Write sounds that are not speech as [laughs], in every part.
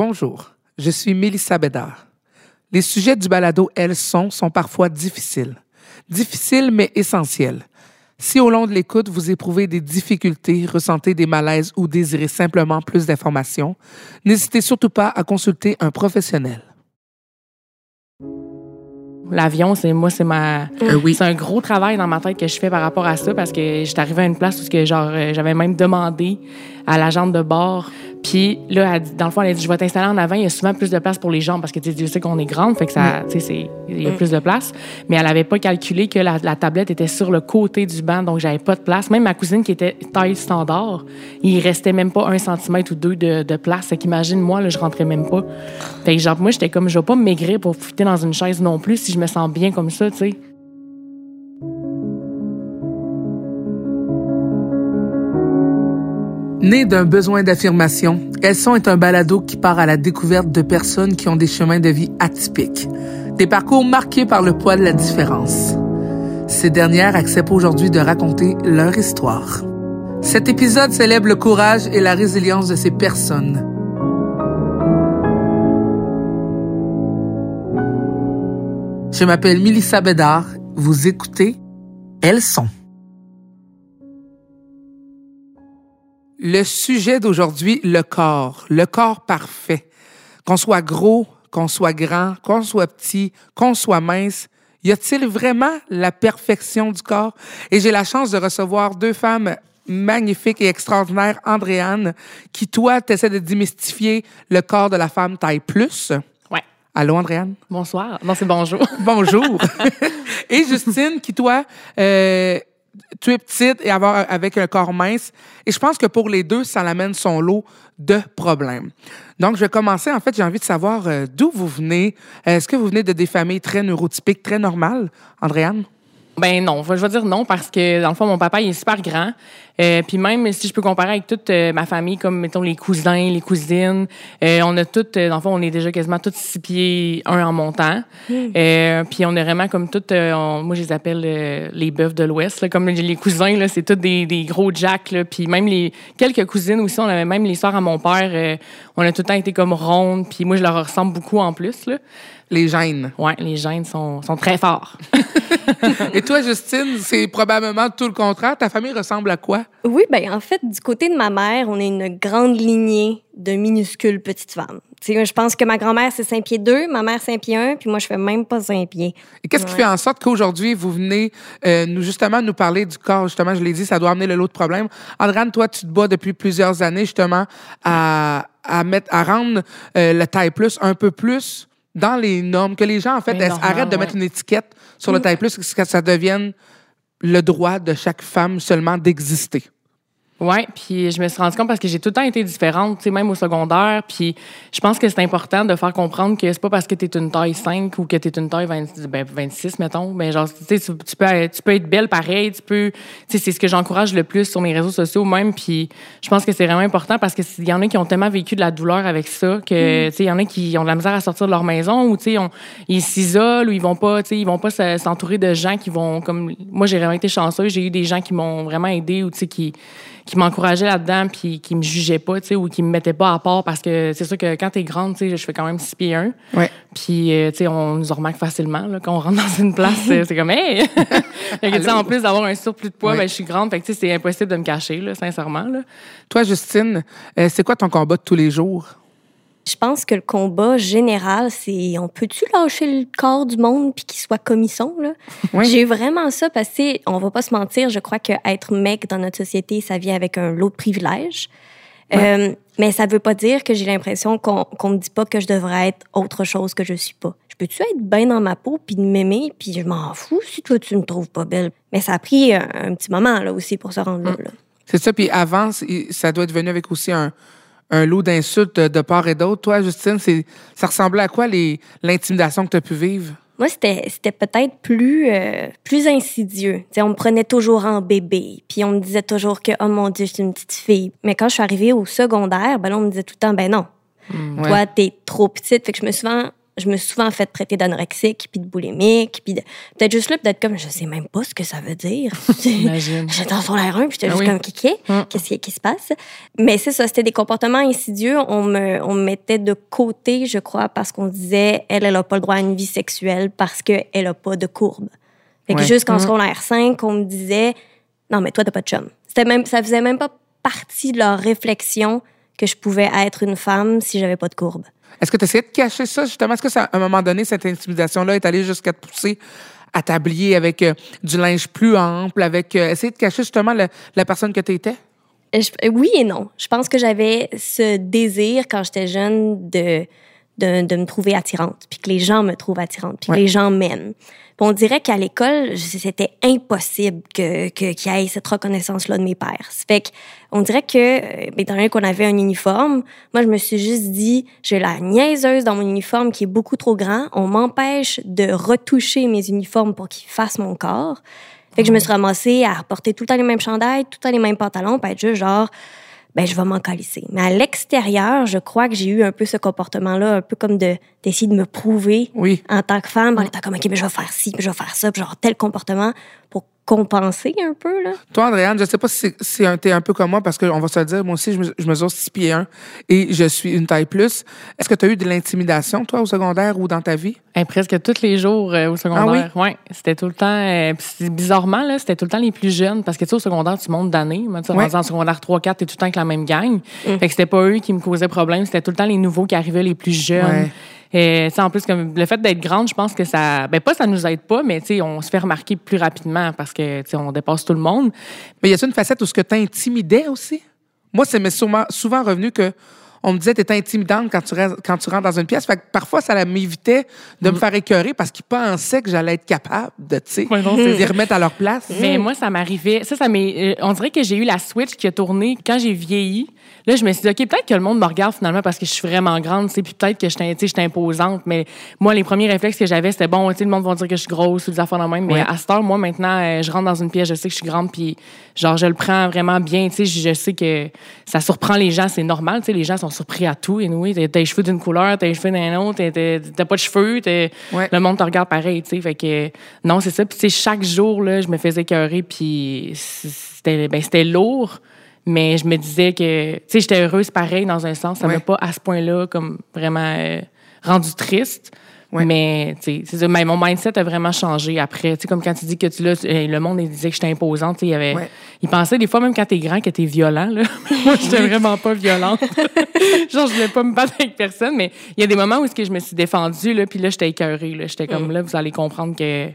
Bonjour, je suis Mélissa Bédard. Les sujets du balado Elles sont sont parfois difficiles. Difficiles mais essentiels. Si au long de l'écoute, vous éprouvez des difficultés, ressentez des malaises ou désirez simplement plus d'informations, n'hésitez surtout pas à consulter un professionnel. L'avion, c'est moi, c'est ma, Euh, oui. c'est un gros travail dans ma tête que je fais par rapport à ça parce que j'étais arrivée à une place où ce que genre euh, j'avais même demandé à l'agente de bord. Puis là, elle dit- dans le fond, elle a dit je vais t'installer en avant. Il y a souvent plus de place pour les jambes parce que tu sais, qu'on est grande, fait que ça, tu sais, il y a plus de place. Mais elle avait pas calculé que la, la tablette était sur le côté du banc, donc j'avais pas de place. Même ma cousine qui était taille standard, il restait même pas un centimètre ou deux de, de place. Fait qu'imagine moi, là, je rentrais même pas. Fait que genre moi, j'étais comme je vais pas me maigrir pour fitter dans une chaise non plus si je me sens bien comme ça, tu sais. Né d'un besoin d'affirmation, Elles est un balado qui part à la découverte de personnes qui ont des chemins de vie atypiques, des parcours marqués par le poids de la différence. Ces dernières acceptent aujourd'hui de raconter leur histoire. Cet épisode célèbre le courage et la résilience de ces personnes. Je m'appelle Milissa Bédard. Vous écoutez Elles sont. Le sujet d'aujourd'hui, le corps, le corps parfait. Qu'on soit gros, qu'on soit grand, qu'on soit petit, qu'on soit mince, y a-t-il vraiment la perfection du corps? Et j'ai la chance de recevoir deux femmes magnifiques et extraordinaires, Andréane, qui, toi, t'essaies de démystifier le corps de la femme taille plus. Ouais. Allô, Andréane? Bonsoir. Non, c'est bonjour. Bonjour. [laughs] et Justine, qui toi, euh, tu es petite et avoir avec un corps mince. Et je pense que pour les deux, ça l'amène son lot de problèmes. Donc, je vais commencer. En fait, j'ai envie de savoir euh, d'où vous venez. Est-ce que vous venez de des familles très neurotypiques, très normales, Andréane? Ben non, je vais dire non parce que dans le fond mon papa il est super grand. Euh, puis même si je peux comparer avec toute euh, ma famille comme mettons les cousins, les cousines, euh, on a toutes euh, dans le fond on est déjà quasiment toutes six pieds un en montant. Euh, puis on est vraiment comme toutes euh, on- moi je les appelle euh, les bœufs de l'Ouest là, comme les cousins là, c'est tous des, des gros jacks là. Puis même les quelques cousines aussi, on avait même les sœurs à mon père, euh, on a tout le temps été comme rondes. Puis moi je leur ressemble beaucoup en plus là. Les gènes. Ouais, les gènes sont sont très forts. [laughs] Et toi, Justine, c'est probablement tout le contraire. Ta famille ressemble à quoi? Oui, ben en fait, du côté de ma mère, on est une grande lignée de minuscules petites femmes. Tu sais, je pense que ma grand-mère, c'est 5 pieds 2, ma mère, 5 pieds 1, puis moi, je fais même pas 5 pieds. Et qu'est-ce qui fait en sorte qu'aujourd'hui, vous venez euh, nous justement nous parler du corps? Justement, je l'ai dit, ça doit amener le lot de problèmes. Andréane, toi, tu te bats depuis plusieurs années justement à, à, mettre, à rendre euh, le taille plus un peu plus dans les normes, que les gens, en fait, normal, arrêtent de ouais. mettre une étiquette sur le taille plus, que ça devienne le droit de chaque femme seulement d'exister. Ouais, puis je me suis rendu compte parce que j'ai tout le temps été différente, tu sais, même au secondaire. Puis je pense que c'est important de faire comprendre que c'est pas parce que tu es une taille 5 ou que tu es une taille 20 ben, 26, mettons. Mais genre, tu sais, tu, peux, tu peux être belle pareil, tu peux. Tu sais, c'est ce que j'encourage le plus sur mes réseaux sociaux même. Puis je pense que c'est vraiment important parce que s'il y en a qui ont tellement vécu de la douleur avec ça que, tu sais, il y en a qui ont de la misère à sortir de leur maison ou, tu sais, ils s'isolent ou ils vont pas, tu sais, ils vont pas se- s'entourer de gens qui vont, comme. Moi, j'ai vraiment été chanceuse. J'ai eu des gens qui m'ont vraiment aidé ou, tu sais, qui qui m'encourageaient là-dedans puis qui me jugeaient pas, tu sais, ou qui me mettaient pas à part parce que c'est sûr que quand t'es grande, tu sais, je fais quand même 6 pieds 1. Ouais. Puis, euh, tu sais, on nous en remarque facilement, là, quand on rentre dans une place, [laughs] euh, c'est comme, hey! [laughs] Fait que, en plus d'avoir un surplus de poids, Ouais. ben, je suis grande, fait que, tu sais, c'est impossible de me cacher, là, sincèrement, là. Toi, Justine, euh, c'est quoi ton combat de tous les jours? Je pense que le combat général, c'est on peut-tu lâcher le corps du monde puis qu'il soit comme ils sont, là? Oui. J'ai eu vraiment ça parce que, on va pas se mentir, je crois qu'être mec dans notre société, ça vient avec un lot de privilèges. Euh, mais ça veut pas dire que j'ai l'impression qu'on qu'on me dit pas que je devrais être autre chose que je suis pas. Je peux-tu être bien dans ma peau puis de m'aimer puis je m'en fous si toi tu me trouves pas belle? Mais ça a pris un, un petit moment là aussi pour se rendre là. là. C'est ça. Puis avant, ça doit être venu avec aussi un, un lot d'insultes de, part et d'autre. Toi, Justine, ça ressemblait à quoi les, l'intimidation que tu as pu vivre? Moi, c'était c'était peut-être plus euh, plus insidieux. On me prenait toujours en bébé, puis on me disait toujours que oh mon dieu, je suis une petite fille. Mais quand je suis arrivée au secondaire, ben là, on me disait tout le temps ben non. Ouais. Toi, t'es trop petite. Fait que je me suis souvent je me suis souvent fait traiter d'anorexique, puis de boulimique, puis de- peut-être juste là, peut-être comme, je sais même pas ce que ça veut dire. [laughs] [laughs] J'étais dans son l'air 1, puis j'étais Ah juste oui. comme, Hum. qu'est-ce qui, qui se passe? Mais c'est ça, c'était des comportements insidieux. On me, on me mettait de côté, je crois, parce qu'on disait, elle, elle a pas le droit à une vie sexuelle parce qu'elle a pas de courbe. Fait que Ouais. jusqu'en Hum. secondaire 5, on me disait, non, mais toi, t'as pas de chum. C'était même, ça faisait même pas partie de leur réflexion que je pouvais être une femme si j'avais pas de courbe. Est-ce que tu essayais de cacher ça, justement? Est-ce que, ça, à un moment donné, cette intimidation-là est allée jusqu'à te pousser à t'habiller avec euh, du linge plus ample, avec euh, essayer de cacher justement le- la personne que tu étais? Je- euh, oui et non. Je pense que j'avais ce désir quand j'étais jeune de, de, de me trouver attirante, puis que les gens me trouvent attirante, puis Ouais. que les gens m'aiment. On dirait qu'à l'école, c'était impossible que que- qu'il y ait cette reconnaissance-là de mes pères. Fait que on dirait que, euh, étant donné qu'on avait un uniforme, moi, je me suis juste dit, j'ai la niaiseuse dans mon uniforme qui est beaucoup trop grand. On m'empêche de retoucher mes uniformes pour qu'ils fassent mon corps. Fait que je me suis ramassée à porter tout le temps les mêmes chandails, tout le temps les mêmes pantalons, puis être juste genre, ben, je vais m'en calisser. Mais à l'extérieur, je crois que j'ai eu un peu ce comportement-là, un peu comme de, d'essayer de me prouver Oui. en tant que femme, en étant comme, OK, mais je vais faire ci, puis je vais faire ça, puis genre tel comportement pour compenser un peu, là? Toi, Andréane, je sais pas si c'est- si un- t'es un peu comme moi, parce qu'on va se le dire, moi aussi, je, me- je mesure 6 pieds 1 et je suis une taille plus. Est-ce que tu as eu de l'intimidation, toi, au secondaire ou dans ta vie? Eh, presque tous les jours euh, au secondaire. Ah ouais, c'était tout le temps. euh, bizarrement, là, c'était tout le temps les plus jeunes. Parce que tu sais, au secondaire, tu montes d'année. Moi, tu sais, Ouais. en secondaire 3-4, t'es tout le temps avec la même gang. Mm. Fait que c'était pas eux qui me causaient problème. C'était tout le temps les nouveaux qui arrivaient, les plus jeunes. Ouais. Et sais, en plus, comme le fait d'être grande, je pense que ça. Ben, pas ça nous aide pas, mais tu sais, on se fait remarquer plus rapidement parce que on dépasse tout le monde. Mais y a-t-il une facette où ce que t'intimidais aussi? Moi, c'est m'est souvent, souvent revenu que on me disait t'es intimidante quand tu, restes- quand tu rentres dans une pièce. Fait que parfois, ça m'évitait de me faire écœurer parce qu'ils pensaient que j'allais être capable de, tu sais, Ouais, les remettre à leur place. Mais moi, ça m'arrivait. Ça, ça m'est. euh, on dirait que j'ai eu la switch qui a tourné quand j'ai vieilli. Là, je me suis dit, OK, peut-être que le monde me regarde finalement parce que je suis vraiment grande, puis peut-être que je suis imposante. Mais moi, les premiers réflexes que j'avais, c'était bon, tu sais, le monde va dire que je suis grosse ou des affaires de même. Mais Ouais. à cette heure, moi, maintenant, euh, je rentre dans une pièce, je sais que je suis grande, puis genre, je le prends vraiment bien, tu sais, je je sais que ça surprend les gens, c'est normal, tu sais, les gens sont surpris à tout. Et oui, t'as les cheveux d'une couleur, t'as les cheveux d'un autre, t'as- pas de cheveux, Ouais. le monde te regarde pareil, tu sais. Fait que non, c'est ça. Puis chaque jour là, je me faisais écœurer, puis c'était ben c'était lourd, mais je me disais que tu sais, j'étais heureuse pareil dans un sens. Ça Ouais. m'a pas à ce point-là comme vraiment euh, rendu triste. Ouais. Mais, tu sais, mais mon mindset a vraiment changé après. Tu sais, comme quand tu dis que tu euh, le monde il disait que j'étais imposante, tu sais, il y avait, Ouais. il pensait des fois même quand t'es grand que t'es violent, là. [laughs] Moi, j'étais vraiment pas violente. [laughs] Genre, je voulais pas me battre avec personne, mais il y a des moments où est-ce que je me suis défendue, là, puis là, j'étais écœurée, là. J'étais comme, là, vous allez comprendre que,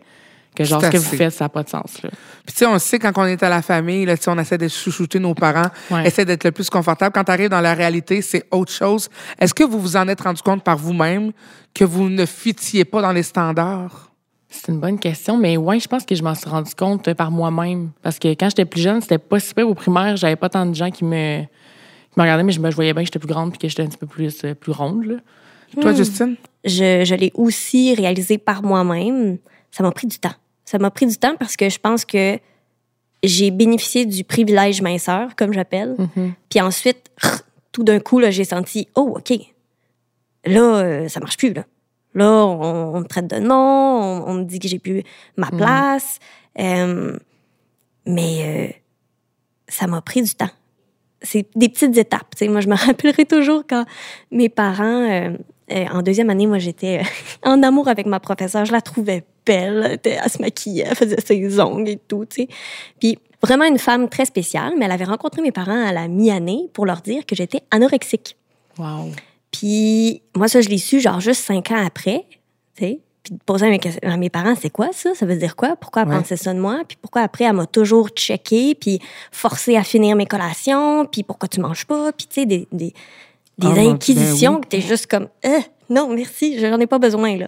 que genre, ce que vous faites, ça n'a pas de sens, là. Puis, tu sais, on sait quand on est à la famille, là, on essaie de chouchouter nos parents, Ouais. essaie d'être le plus confortable. Quand tu arrives dans la réalité, c'est autre chose. Est-ce que vous vous en êtes rendu compte par vous-même que vous ne fitiez pas dans les standards? C'est une bonne question, mais ouais, je pense que je m'en suis rendu compte euh, par moi-même. Parce que quand j'étais plus jeune, c'était pas si au primaire, j'avais pas tant de gens qui me, qui me regardaient, mais je me je voyais bien que j'étais plus grande puis que j'étais un petit peu plus, euh, plus ronde, là. Toi, Justine? je, je l'ai aussi réalisé par moi-même. Ça m'a pris du temps. Ça m'a pris du temps parce que je pense que j'ai bénéficié du privilège minceur, comme j'appelle. Puis ensuite, tout d'un coup, là, j'ai senti, oh, OK, là, euh, ça marche plus, là. Là, on, on me traite de non, on, on me dit que j'ai plus ma place. Euh, mais euh, ça m'a pris du temps. C'est des petites étapes. Moi, je me [laughs] rappellerai toujours quand mes parents, euh, en deuxième année, moi, j'étais [laughs] en amour avec ma professeure. Je la trouvais belle. Elle, se maquillait, elle faisait ses ongles et tout, tu sais. Puis vraiment une femme très spéciale, mais elle avait rencontré mes parents à la mi-année pour leur dire que j'étais anorexique. Wow. Puis moi, ça, je l'ai su genre juste cinq ans après, tu sais. Puis de poser à mes, ques- à mes parents, c'est quoi ça? Ça veut dire quoi? Pourquoi elle Ouais. pensait ça de moi? Puis pourquoi après, elle m'a toujours checké, puis forcé à finir mes collations, puis pourquoi tu manges pas? Puis tu sais, des, des, des Ah, ben inquisitions oui. que t'es juste comme, Euh, non, merci, j'en ai pas besoin, là.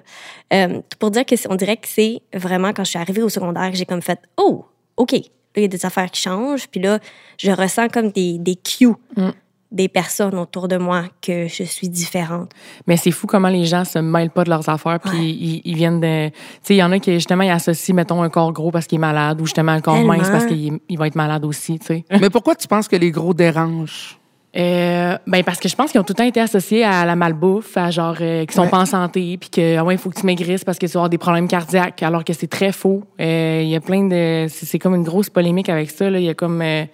Euh, pour dire que on dirait que c'est vraiment quand je suis arrivée au secondaire que j'ai comme fait, oh, OK, là, il y a des affaires qui changent, puis là, je ressens comme des, des cues Mm. des personnes autour de moi que je suis différente. Mais c'est fou comment les gens se mêlent pas de leurs affaires, puis Ouais. ils, ils viennent de. Tu sais, il y en a qui, justement, ils associent, mettons, un corps gros parce qu'il est malade, ou justement un corps Tellement. mince parce qu'il il va être malade aussi, tu sais. Mais pourquoi tu penses que les gros dérangent? Euh, ben parce que je pense qu'ils ont tout le temps été associés à la malbouffe, à genre euh, qu'ils sont Ouais. pas en santé, puis que ah ouais, il faut que tu maigrisses parce que tu vas avoir des problèmes cardiaques, alors que c'est très faux. Euh, Il y a plein de, c'est comme une grosse polémique avec ça. Là. Il y a comme euh,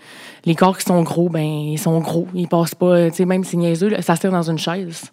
les corps qui sont gros, ben ils sont gros, ils passent pas, tu sais même si c'est niaiseux, là, ça se tire dans une chaise.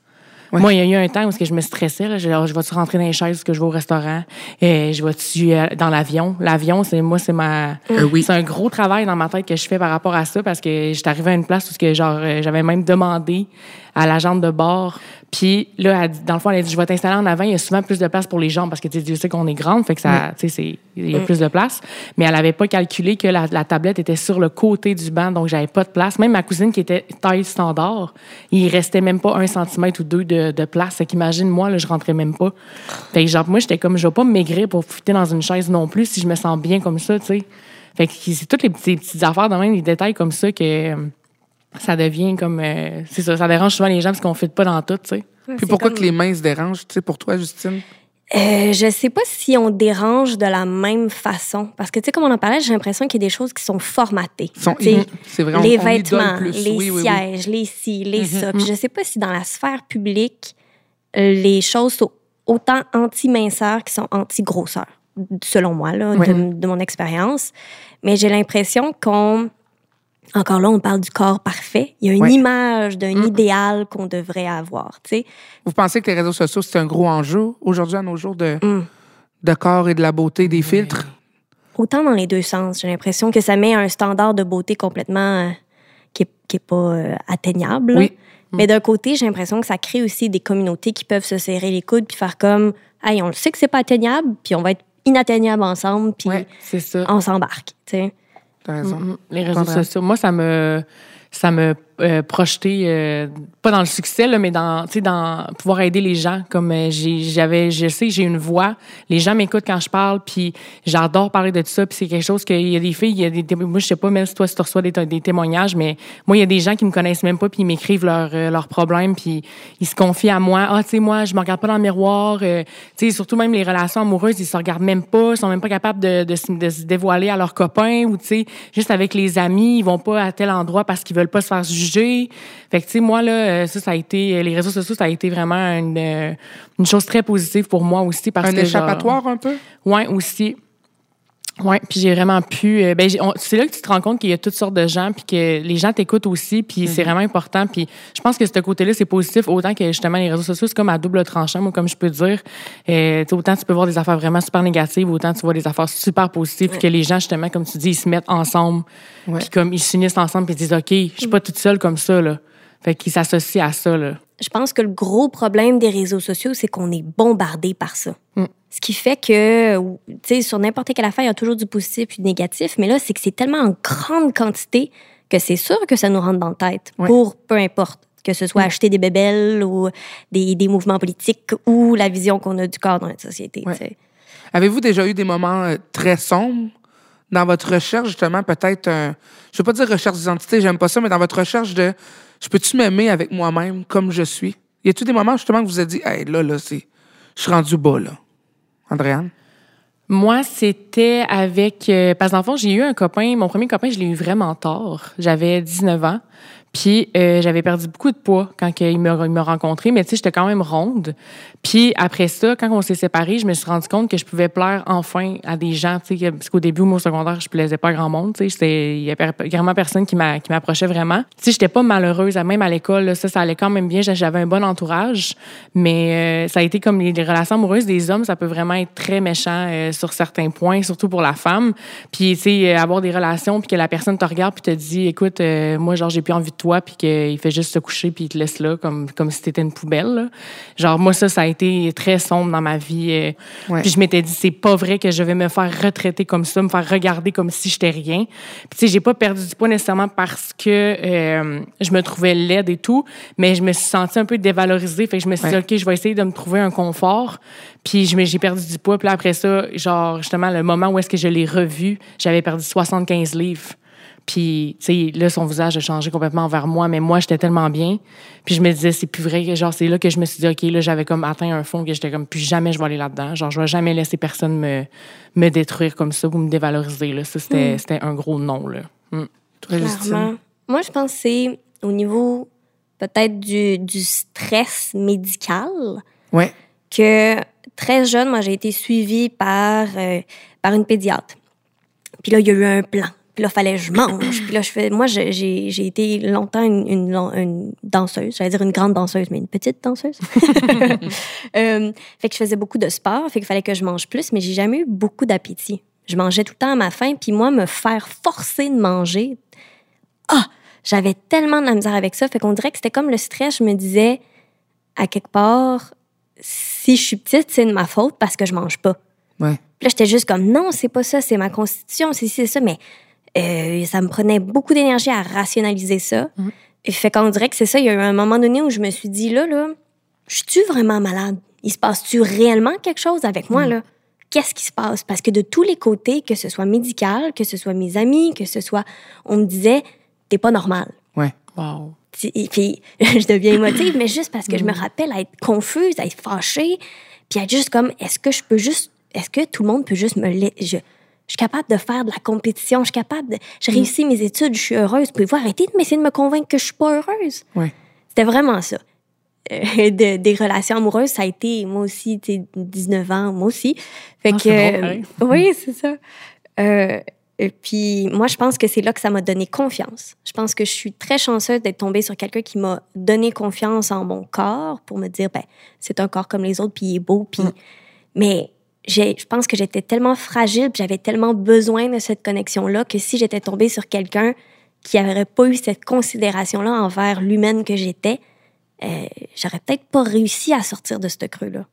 Ouais. Moi, il y a eu un temps où je me stressais. Là, je, je vais-tu rentrer dans les chaises que je vais au restaurant? Euh, je vais-tu euh, dans l'avion? L'avion, c'est moi, c'est ma. Euh, oui. C'est un gros travail dans ma tête que je fais par rapport à ça parce que j'étais arrivée à une place où ce que, genre, euh, j'avais même demandé à l'agente de bord. Puis là, elle dit- dans le fond, elle a dit, je vais t'installer en avant. Il y a souvent plus de place pour les jambes parce que tu sais, Dieu sait qu'on est grande, fait que ça, tu sais, il y a plus de place. Mais elle avait pas calculé que la, la tablette était sur le côté du banc, donc j'avais pas de place. Même ma cousine qui était taille standard, il restait même pas un centimètre ou deux de, de place. Fait qu'imagine, moi, là, je rentrais même pas. Fait que genre, moi, j'étais comme, je vais pas me maigrir pour fitter dans une chaise non plus si je me sens bien comme ça, tu sais. Fait que c'est toutes les petits- petites affaires, de même, des détails comme ça que ça devient comme. euh, c'est ça, ça dérange souvent les gens parce qu'on ne fit pas dans tout, tu sais. Puis C'est pourquoi comme- que les mains se dérangent, tu sais, pour toi, Justine? Euh, je sais pas si on dérange de la même façon. Parce que, tu sais, comme on en parlait, j'ai l'impression qu'il y a des choses qui sont formatées. C'est vrai, on- les on vêtements, plus. les Oui, oui, oui. sièges, les ci, les ça. Puis je sais pas si dans la sphère publique, euh, les choses sont autant anti-minceur qui sont anti-grosseur, selon moi, là, Ouais. de, de mon expérience. Mais j'ai l'impression qu'on... Encore là, on parle du corps parfait. Il y a une Ouais. image d'un idéal qu'on devrait avoir, tu sais. Vous pensez que les réseaux sociaux, c'est un gros enjeu aujourd'hui, à nos jours, de, Mm. de corps et de la beauté, des filtres? Autant dans les deux sens. J'ai l'impression que ça met un standard de beauté complètement euh, qui est, qui est pas euh, atteignable. Mais d'un côté, j'ai l'impression que ça crée aussi des communautés qui peuvent se serrer les coudes puis faire comme, hey, on le sait que c'est pas atteignable, puis on va être inatteignable ensemble, puis Ouais. On s'embarque. T'as raison. Mm, Les réseaux sociaux. Moi, ça me, ça me euh, projeté, euh, pas dans le succès, là, mais dans, dans pouvoir aider les gens. Comme euh, j'avais, je sais, j'ai une voix. Les gens m'écoutent quand je parle, puis j'adore parler de ça. Puis c'est quelque chose qu'il y a des filles, il y a des, moi, je sais pas, même si toi, si tu reçois des, des témoignages, mais moi, il y a des gens qui me connaissent même pas, puis ils m'écrivent leurs euh, leurs problèmes, puis ils se confient à moi. Ah, tu sais, moi, je me regarde pas dans le miroir. tu sais, surtout même les relations amoureuses, ils se regardent même pas, ils sont même pas capables de, de, de se dévoiler à leurs copains ou, tu sais, juste avec les amis, ils vont pas à tel endroit parce qu'ils veulent pas se faire juger. Fait que, tu sais, moi, là, euh, ça, ça a été, les réseaux sociaux, ça a été vraiment une, euh, une chose très positive pour moi aussi parce Un que. genre- échappatoire, un peu? Ouais, aussi. Ouais, puis j'ai vraiment pu. euh, ben, c'est là que tu te rends compte qu'il y a toutes sortes de gens, puis que les gens t'écoutent aussi, puis c'est vraiment important. Puis je pense que ce côté-là, c'est positif, autant que justement les réseaux sociaux, c'est comme à double tranchant, moi, comme je peux dire. Euh, autant tu peux voir des affaires vraiment super négatives, autant tu vois des affaires super positives, puis que les gens, justement, comme tu dis, ils se mettent ensemble, Ouais. puis comme ils s'unissent ensemble, puis ils disent, OK, je suis pas toute seule comme ça, là. Fait qu'ils s'associent à ça, là. Je pense que le gros problème des réseaux sociaux, c'est qu'on est bombardé par ça. Mm. Ce qui fait que, tu sais, sur n'importe quelle affaire, il y a toujours du positif et du négatif, mais là, c'est que c'est tellement en grande quantité que c'est sûr que ça nous rentre dans la tête Ouais. pour peu importe, que ce soit acheter des bébelles ou des, des mouvements politiques ou la vision qu'on a du corps dans notre société. Ouais. Avez-vous déjà eu des moments euh, très sombres dans votre recherche, justement, peut-être, un- je veux pas dire recherche d'identité, j'aime pas ça, mais dans votre recherche de je peux-tu m'aimer avec moi-même comme je suis? Y a-tu des moments, justement, que vous êtes dit, hey, là, là, c'est, je suis rendu bas, là? Andréane? Moi, c'était avec... euh, parce que dans le fond, j'ai eu un copain, mon premier copain, je l'ai eu vraiment tard. J'avais 19 ans. Puis euh, j'avais perdu beaucoup de poids quand que il m'a rencontré, mais tu sais, j'étais quand même ronde. Puis après ça, quand on s'est séparés, je me suis rendu compte que je pouvais plaire enfin à des gens, tu sais, parce qu'au début, moi, au secondaire, je plaisais pas à grand monde, tu sais, il y avait vraiment personne qui m'a- qui m'approchait vraiment. Tu sais, j'étais pas malheureuse, même à l'école, ça, ça allait quand même bien, j'avais un bon entourage, mais euh, ça a été comme les, relations amoureuses des hommes, ça peut vraiment être très méchant euh, sur certains points, surtout pour la femme. Puis, tu sais, avoir des relations, puis que la personne te regarde, puis te dit, écoute, moi, genre, j'ai plus envie de toi, puis qu'il fait juste se coucher, puis il te laisse là, comme, comme si t'étais une poubelle. là. Genre, moi, ça, ça a été très sombre dans ma vie. euh. Ouais. Puis je m'étais dit, c'est pas vrai que je vais me faire retraiter comme ça, me faire regarder comme si j'étais rien. Puis, tu sais, j'ai pas perdu du poids nécessairement parce que euh, je me trouvais laide et tout, mais je me suis sentie un peu dévalorisée. Fait que je me suis Ouais. dit, OK, je vais essayer de me trouver un confort. Puis j'ai perdu du poids. Puis après ça, genre, justement, le moment où est-ce que je l'ai revu, j'avais perdu 75 livres. Puis, tu sais, là, son visage a changé complètement envers moi, mais moi, j'étais tellement bien. Puis je me disais, c'est plus vrai. que Genre, c'est là que je me suis dit, OK, là, j'avais comme atteint un fond que j'étais comme, plus jamais je vais aller là-dedans. Genre, je vais jamais laisser personne me, me détruire comme ça ou me dévaloriser, là. Ça, c'était, c'était un gros non, là. Mm. Toi? Clairement. Moi, je pense que c'est au niveau peut-être du, du stress médical Ouais. que très jeune, moi, j'ai été suivie par, euh, par une pédiatre. Puis là, il y a eu un plan. Puis là, fallait que je mange. Puis là, je fais... Moi, j'ai été longtemps une, une, une danseuse. J'allais dire une grande danseuse, mais une petite danseuse. [laughs] Euh, fait que je faisais beaucoup de sport. Fait qu'il fallait que je mange plus, mais j'ai jamais eu beaucoup d'appétit. Je mangeais tout le temps à ma faim. Puis moi, me faire forcer de manger, ah! J'avais tellement de la misère avec ça. Fait qu'on dirait que c'était comme le stress. Je me disais, à quelque part, si je suis petite, c'est de ma faute parce que je mange pas. Ouais. Puis là, j'étais juste comme, non, c'est pas ça, c'est ma constitution, c'est ça. Mais euh, ça me prenait beaucoup d'énergie à rationaliser ça. Et fait qu'on dirait que c'est ça. Il y a eu un moment donné où je me suis dit, là, là, je suis vraiment malade? Il se passe-tu réellement quelque chose avec moi, là? Qu'est-ce qui se passe? Parce que de tous les côtés, que ce soit médical, que ce soit mes amis, que ce soit, on me disait, t'es pas normal. Ouais. Wow. Puis, puis [laughs] je deviens émotive, mais juste parce que je me rappelle à être confuse, à être fâchée, puis à être juste comme, est-ce que je peux juste, est-ce que tout le monde peut juste me... Je, je suis capable de faire de la compétition, je suis capable de... J'ai réussi mes études, je suis heureuse. Pouvez-vous arrêter de m'essayer de me convaincre que je suis pas heureuse? Ouais. C'était vraiment ça. Euh, de- des relations amoureuses, ça a été, moi aussi, tu sais, 19 ans, moi aussi. Fait Ah, que... c'est drôle, pareil. oui, c'est ça. Euh, et puis, moi, je pense que c'est là que ça m'a donné confiance. Je pense que je suis très chanceuse d'être tombée sur quelqu'un qui m'a donné confiance en mon corps pour me dire, ben, c'est un corps comme les autres, puis il est beau, puis... Mais je pense que j'étais tellement fragile, j'avais tellement besoin de cette connexion-là que si j'étais tombée sur quelqu'un qui n'aurait pas eu cette considération-là envers l'humaine que j'étais, euh, j'aurais peut-être pas réussi à sortir de ce creux-là.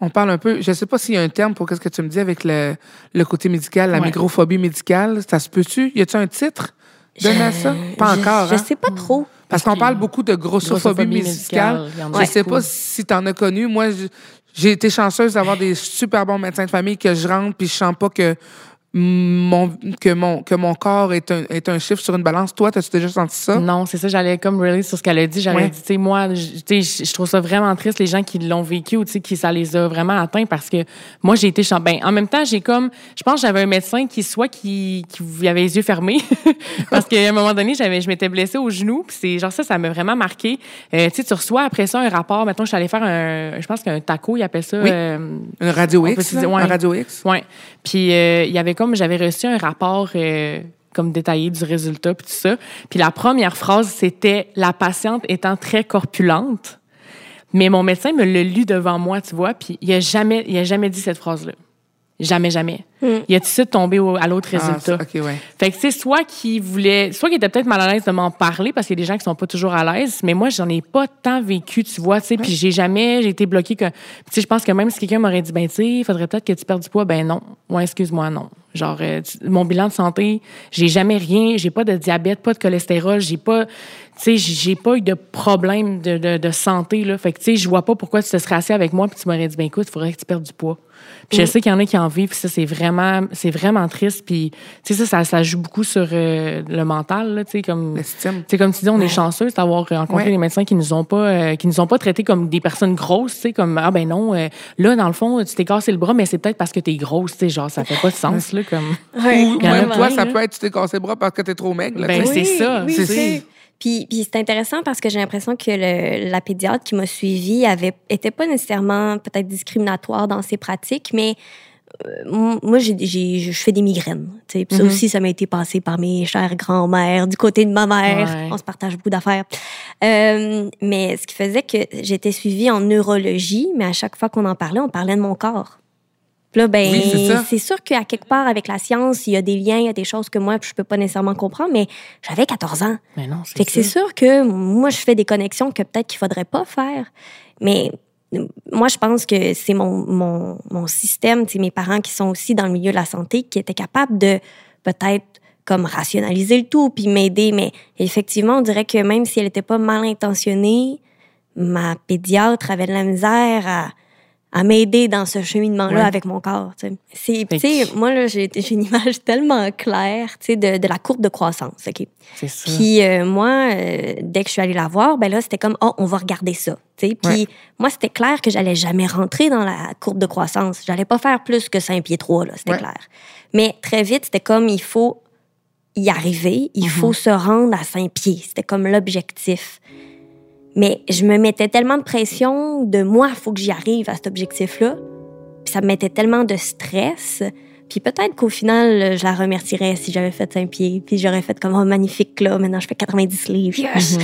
On parle un peu, je sais pas s'il y a un terme pour qu'est-ce que tu me dis avec le, le côté médical, la Ouais. migrophobie médicale. Ça se peut-tu? Y a-tu un titre donné à ça? Pas Je- encore, Je hein? sais pas trop. Parce qu'on parle beaucoup de grossophobie, Grossophobie médicale. Je sais beaucoup. pas si tu en as connu. Moi, je- j'ai été chanceuse d'avoir des super bons médecins de famille que je rentre puis je sens pas que mon, que mon, que mon corps est un, est un chiffre sur une balance. Toi, as-tu déjà senti ça? Non, c'est ça, j'allais comme really sur ce qu'elle a dit. J'aurais Ouais. dit, tu sais, moi, je- trouve ça vraiment triste, les gens qui l'ont vécu ou, tu sais, qui ça les a vraiment atteints parce que moi, j'ai été. Ben, en même temps, j'ai comme, je pense j'avais un médecin qui, soit qui, qui avait les yeux fermés [laughs] parce qu'à un moment donné, j'avais, je m'étais blessée au genou puis c'est genre ça, ça m'a vraiment marqué. Euh, tu sais, tu reçois après ça un rapport. Maintenant, je suis allée faire un, je pense qu'un taco, il appelle ça. Oui. euh, Un radio X? dire, ouais. Un radio X? Ouais. Puis euh, il y avait comme j'avais reçu un rapport euh, comme détaillé du résultat puis tout ça. Puis la première phrase c'était la patiente étant très corpulente. Mais mon médecin me l'a lu devant moi, tu vois, puis il a jamais il a jamais dit cette phrase là. Jamais jamais. Il a tout de suite tombé au- à l'autre Ah, résultat. ça, OK, ouais. Fait que c'est soit qui voulait, soit qui était peut-être mal à l'aise de m'en parler parce qu'il y a des gens qui sont pas toujours à l'aise, mais moi j'en ai pas tant vécu, tu vois, tu sais, puis j'ai jamais, j'ai été bloquée que, tu sais, je pense que même si quelqu'un m'aurait dit, ben tu sais, il faudrait peut-être que tu perdes du poids, ben non, ouais, excuse-moi, non. Genre, euh, mon bilan de santé, j'ai jamais rien, j'ai pas de diabète, pas de cholestérol, j'ai pas, tu sais, j'ai pas eu de problème de, de, de santé là, fait que tu sais, je vois pas pourquoi tu te serais assis avec moi puis tu m'aurais dit, ben écoute, il faudrait que tu perdes du poids. Puis je sais qu'il y en a qui en vivent, ça c'est vraiment, c'est vraiment triste, puis tu sais ça, ça, ça joue beaucoup sur euh, le mental tu sais comme. L'estime. C'est comme tu dis, on est chanceux d'avoir rencontré Ouais. des médecins qui nous ont pas, euh, qui nous ont pas traités comme des personnes grosses, tu sais, comme ah ben non, euh, là dans le fond tu t'es cassé le bras, mais c'est peut-être parce que t'es grosse, tu sais, genre ça fait pas de [laughs] sens là comme. Ouais, Ou même toi, ça peut être tu t'es cassé le bras parce que t'es trop maigre. là, Ben, sais. c'est ça, Oui, c'est Puis, puis c'est intéressant parce que j'ai l'impression que le- la pédiatre qui m'a suivie avait était pas nécessairement peut-être discriminatoire dans ses pratiques, mais moi j'ai j'ai- je fais des migraines. Puis Ça Mhm. aussi, ça m'a été passé par mes chères grand-mères du côté de ma mère. Ouais. On se partage beaucoup d'affaires. Euh, mais ce qui faisait que j'étais suivie en neurologie, mais à chaque fois qu'on en parlait, on parlait de mon corps. Puis là, ben, Oui, c'est c'est sûr qu'à quelque part, avec la science, il y a des liens, il y a des choses que moi, je peux pas nécessairement comprendre, mais j'avais 14 ans. Mais non, Fait que c'est sûr que moi, je fais des connexions que peut-être qu'il faudrait pas faire. Mais euh, moi, je pense que c'est mon, mon, mon système, mes parents qui sont aussi dans le milieu de la santé, qui étaient capables de peut-être comme rationaliser le tout puis m'aider. Mais effectivement, on dirait que même si elle était pas mal intentionnée, ma pédiatre avait de la misère à, à m'aider dans ce cheminement-là Ouais. avec mon corps. C'est, moi, là, j'ai, une image tellement claire tu sais, de, de la courbe de croissance. OK? C'est ça. Puis euh, moi, euh, dès que je suis allée la voir, ben là, c'était comme, oh, on va regarder ça. tu sais. Puis Ouais. moi, c'était clair que j'allais jamais rentrer dans la courbe de croissance. J'allais pas faire plus que 5 pieds 3, là, c'était Ouais. clair. Mais très vite, c'était comme, il faut, y arriver. Il Mhm. faut se rendre à Saint-Pied. C'était comme l'objectif. Mais je me mettais tellement de pression de moi, il faut que j'y arrive à cet objectif-là. Puis ça me mettait tellement de stress. Puis peut-être qu'au final, je la remercierais si j'avais fait Saint-Pied. Puis j'aurais fait comme, oh, magnifique, là, maintenant je fais 90 livres. Yes!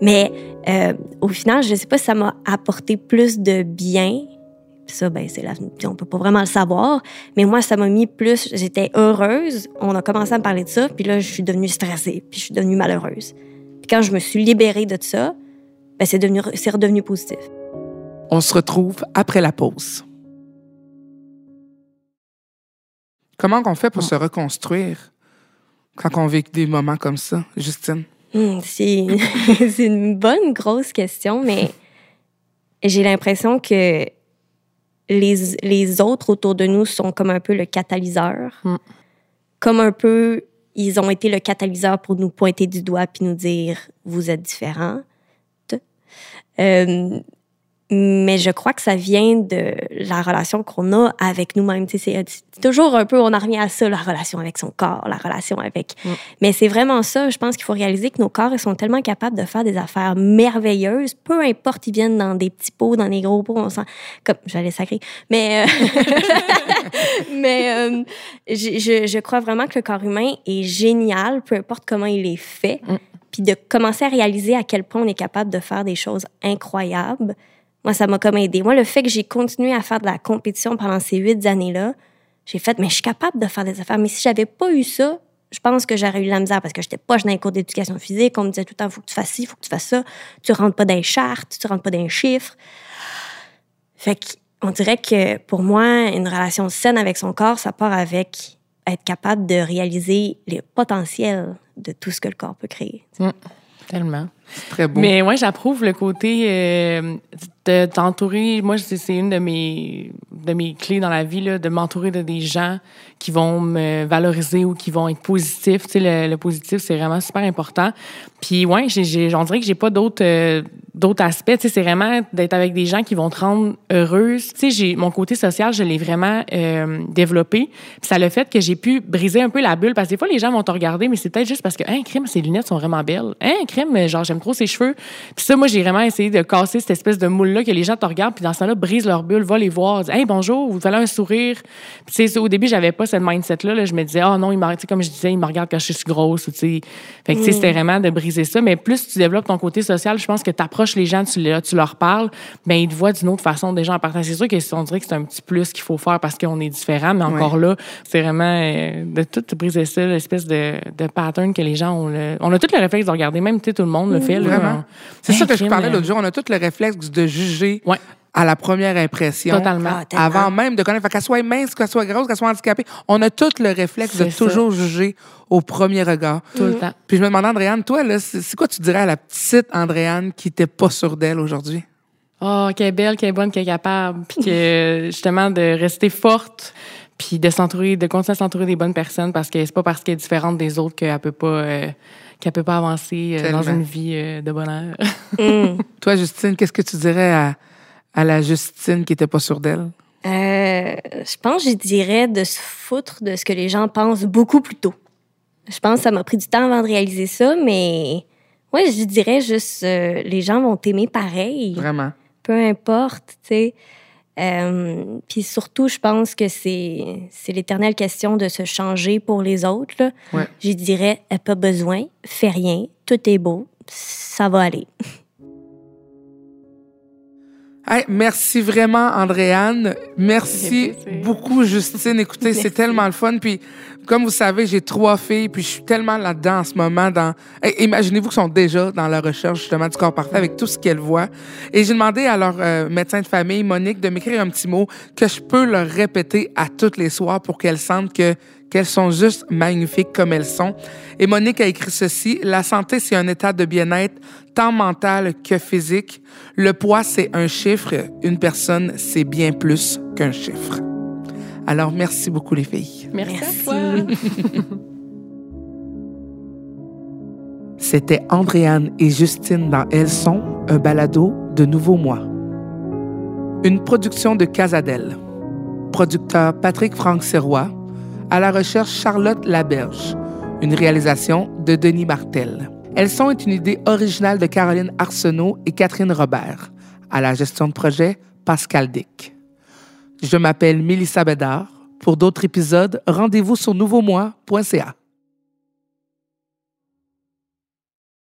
Mais euh, au final, je sais pas si ça m'a apporté plus de bien. Puis Ça, ben, c'est la, on peut pas vraiment le savoir. Mais moi, ça m'a mis plus. J'étais heureuse. On a commencé à me parler de ça. Puis là, je suis devenue stressée. Puis je suis devenue malheureuse. Puis quand je me suis libérée de ça, ben, c'est devenu, c'est redevenu positif. On se retrouve après la pause. Comment on fait pour se reconstruire quand on vit des moments comme ça, Justine? Hmm, c'est [laughs] c'est une bonne grosse question, mais [laughs] j'ai l'impression que les, les autres autour de nous sont comme un peu le catalyseur. Hmm. Comme un peu, ils ont été le catalyseur pour nous pointer du doigt puis nous dire vous êtes différents. Euh, mais je crois que ça vient de la relation qu'on a avec nous-mêmes. C'est c'est toujours un peu, on en revient à ça, la relation avec son corps, la relation avec. Mm. Mais c'est vraiment ça. Je pense qu'il faut réaliser que nos corps, ils sont tellement capables de faire des affaires merveilleuses, peu importe, ils viennent dans des petits pots, dans des gros pots, on sent. Comme, j'allais sacrer. Mais, euh, [laughs] mais euh, je, je, je crois vraiment que le corps humain est génial, peu importe comment il est fait. Mm. Puis de commencer à réaliser à quel point on est capable de faire des choses incroyables. Moi, ça m'a comme aidé. Moi, le fait que j'ai continué à faire de la compétition pendant ces huit années-là, j'ai fait, mais je suis capable de faire des affaires. Mais si j'avais pas eu ça, je pense que j'aurais eu de la misère parce que j'étais pas dans les cours d'éducation physique. On me disait tout le temps, faut que tu fasses ci, faut que tu fasses ça. Tu rentres pas dans les chartes, tu rentres pas dans les chiffres. Fait qu'on dirait que pour moi, une relation saine avec son corps, ça part avec être capable de réaliser les potentiels de tout ce que le corps peut créer. Tellement. C'est très beau. Mais moi, j'approuve le côté euh, de t'entourer. Moi, c'est une de mes, de mes clés dans la vie, là, de m'entourer de des gens qui vont me valoriser ou qui vont être positifs. Tu sais, le, le positif, c'est vraiment super important. Puis, ouais, j'ai, j'ai, on dirait que j'ai pas d'autres, euh, d'autres aspects. Tu sais, c'est vraiment d'être avec des gens qui vont te rendre heureuse. Tu sais, mon côté social, je l'ai vraiment euh, développé. Puis ça le fait que j'ai pu briser un peu la bulle. Parce que des fois, les gens vont te regarder, mais c'est peut-être juste parce que, hein, crime, ses lunettes sont vraiment belles. Hein, crime, genre, j'aime trop ses cheveux. Puis ça, moi, j'ai vraiment essayé de casser cette espèce de que les gens te regardent, puis dans ce temps-là, brise leur bulle, va les voir, dis, hey, bonjour, vous faites un sourire. Puis, au début, j'avais pas cette mindset-là. Là. Je me disais, oh non, il comme je disais, il me regarde quand je suis grosse. ou. Fait que, sais, c'était vraiment de briser ça. Mais plus tu développes ton côté social, je pense que tu approches les gens, tu, le- tu leur parles, ben ils te voient d'une autre façon déjà en partant. C'est sûr qu'on dirait que c'est un petit plus qu'il faut faire parce qu'on est différent, mais encore là, c'est vraiment euh, de tout briser ça, l'espèce de, de pattern que les gens ont. le- on a tout le réflexe de regarder, même tout le monde le fait. là. Vraiment. On- C'est ça que je parlais euh, l'autre jour. On a tout le réflexe de juger Ouais. à la première impression. Totalement. Ah. Avant même de connaître, Fait qu'elle soit mince, qu'elle soit grosse, qu'elle soit handicapée, on a tout le réflexe de ça. toujours juger au premier regard. Tout le temps. Puis je me demandais, Andréane, toi, là, c'est quoi tu dirais à la petite Andréane qui n'était pas sûre d'elle aujourd'hui? Oh, qu'elle est belle, qu'elle est bonne, qu'elle est capable. Puis que, [laughs] justement, de rester forte, puis de s'entourer, de continuer à s'entourer des bonnes personnes parce que c'est pas parce qu'elle est différente des autres qu'elle peut pas, euh, qu'elle peut pas avancer euh, dans une vie euh, de bonheur. [laughs] Mm. [laughs] Toi, Justine, qu'est-ce que tu dirais à, à la Justine qui n'était pas sûre d'elle? Euh, je pense, je dirais de se foutre de ce que les gens pensent beaucoup plus tôt. Je pense que ça m'a pris du temps avant de réaliser ça, mais ouais, je dirais juste euh, les gens vont t'aimer pareil, Vraiment. peu importe, tu sais. Euh, Puis surtout, je pense que c'est c'est l'éternelle question de se changer pour les autres. Là. Ouais. Je dirais, pas besoin, fais rien, tout est beau, ça va aller. [laughs] Hey, merci vraiment, Andréane. Merci beaucoup, Justine. Écoutez, c'est tellement le fun. Puis, comme vous savez, j'ai trois filles, puis je suis tellement là-dedans en ce moment. Dans... Hey, Imaginez-vous qu'elles sont déjà dans la recherche, justement, du corps parfait avec tout ce qu'elles voient. Et j'ai demandé à leur euh, médecin de famille, Monique, de m'écrire un petit mot que je peux leur répéter à toutes les soirs pour qu'elles sentent que qu'elles sont juste magnifiques comme elles sont. Et Monique a écrit ceci, la santé, c'est un état de bien-être tant mental que physique. Le poids, c'est un chiffre. Une personne, c'est bien plus qu'un chiffre. Alors, merci beaucoup, les filles. Merci, Merci. à toi. [laughs] C'était Andréane et Justine dans Elles sont, un balado de Nouveau Mois. Une production de Casadel. Producteur Patrick Franck Serrois. À la recherche Charlotte Laberge. Une réalisation de Denis Martel. Elles sont est une idée originale de Caroline Arsenault et Catherine Robert. À la gestion de projet, Pascal Dick. Je m'appelle Mélissa Bédard. Pour d'autres épisodes, rendez-vous sur nouveaumois.ca.